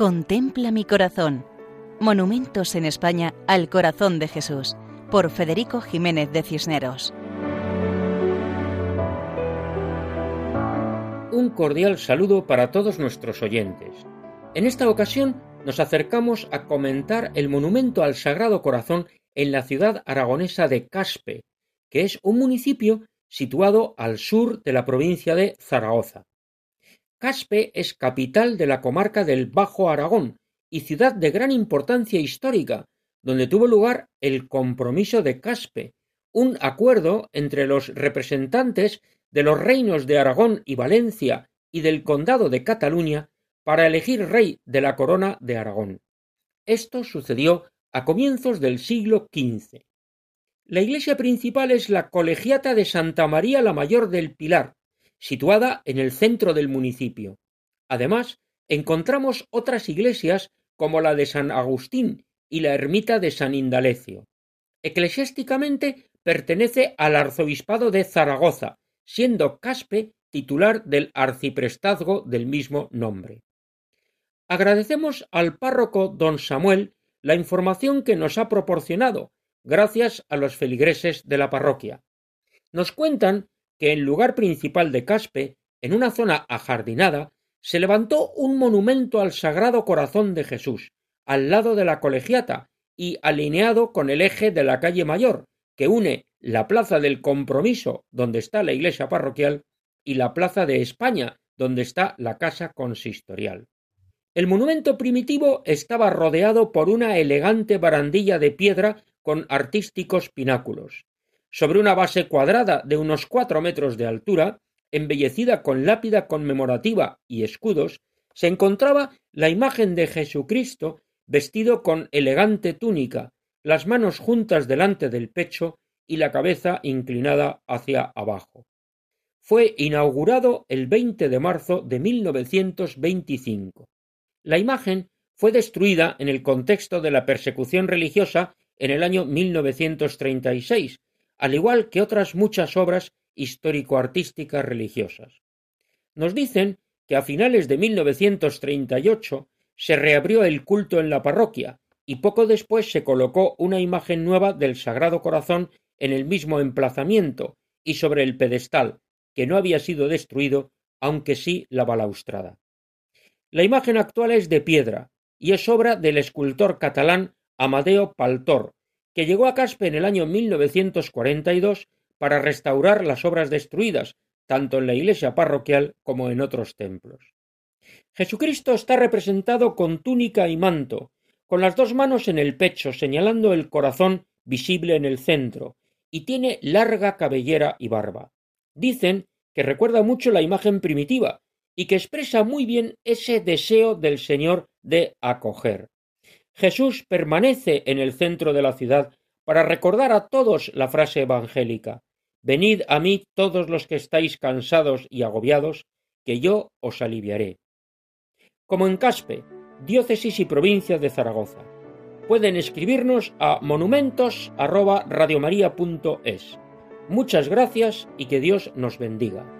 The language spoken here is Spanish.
Contempla mi corazón. Monumentos en España al corazón de Jesús, por Federico Jiménez de Cisneros. Un cordial saludo para todos nuestros oyentes. En esta ocasión nos acercamos a comentar el monumento al Sagrado Corazón en la ciudad aragonesa de Caspe, que es un municipio situado al sur de la provincia de Zaragoza. Caspe es capital de la comarca del Bajo Aragón y ciudad de gran importancia histórica, donde tuvo lugar el Compromiso de Caspe, un acuerdo entre los representantes de los reinos de Aragón y Valencia y del Condado de Cataluña para elegir rey de la corona de Aragón. Esto sucedió a comienzos del siglo XV. La iglesia principal es la Colegiata de Santa María la Mayor del Pilar, situada en el centro del municipio. Además, encontramos otras iglesias como la de San Agustín y la ermita de San Indalecio. Eclesiásticamente pertenece al arzobispado de Zaragoza, siendo Caspe titular del arciprestazgo del mismo nombre. Agradecemos al párroco don Samuel la información que nos ha proporcionado, gracias a los feligreses de la parroquia. Nos cuentan que en lugar principal de Caspe, en una zona ajardinada, se levantó un monumento al Sagrado Corazón de Jesús, al lado de la colegiata y alineado con el eje de la calle Mayor, que une la Plaza del Compromiso, donde está la iglesia parroquial, y la Plaza de España, donde está la casa consistorial. El monumento primitivo estaba rodeado por una elegante barandilla de piedra con artísticos pináculos. Sobre una base cuadrada de unos cuatro metros de altura, embellecida con lápida conmemorativa y escudos, se encontraba la imagen de Jesucristo vestido con elegante túnica, las manos juntas delante del pecho y la cabeza inclinada hacia abajo. Fue inaugurado el 20 de marzo de 1925. La imagen fue destruida en el contexto de la persecución religiosa en el año 1936, al igual que otras muchas obras histórico-artísticas religiosas. Nos dicen que a finales de 1938 se reabrió el culto en la parroquia y poco después se colocó una imagen nueva del Sagrado Corazón en el mismo emplazamiento y sobre el pedestal, que no había sido destruido, aunque sí la balaustrada. La imagen actual es de piedra y es obra del escultor catalán Amadeo Paltor, que llegó a Caspe en el año 1942 para restaurar las obras destruidas, tanto en la iglesia parroquial como en otros templos. Jesucristo está representado con túnica y manto, con las dos manos en el pecho, señalando el corazón visible en el centro, y tiene larga cabellera y barba. Dicen que recuerda mucho la imagen primitiva y que expresa muy bien ese deseo del Señor de acoger. Jesús permanece en el centro de la ciudad para recordar a todos la frase evangélica Venid a mí todos los que estáis cansados y agobiados, que yo os aliviaré. Como en Caspe, diócesis y provincia de Zaragoza. Pueden escribirnos a monumentos@radiomaria.es. Muchas gracias y que Dios nos bendiga.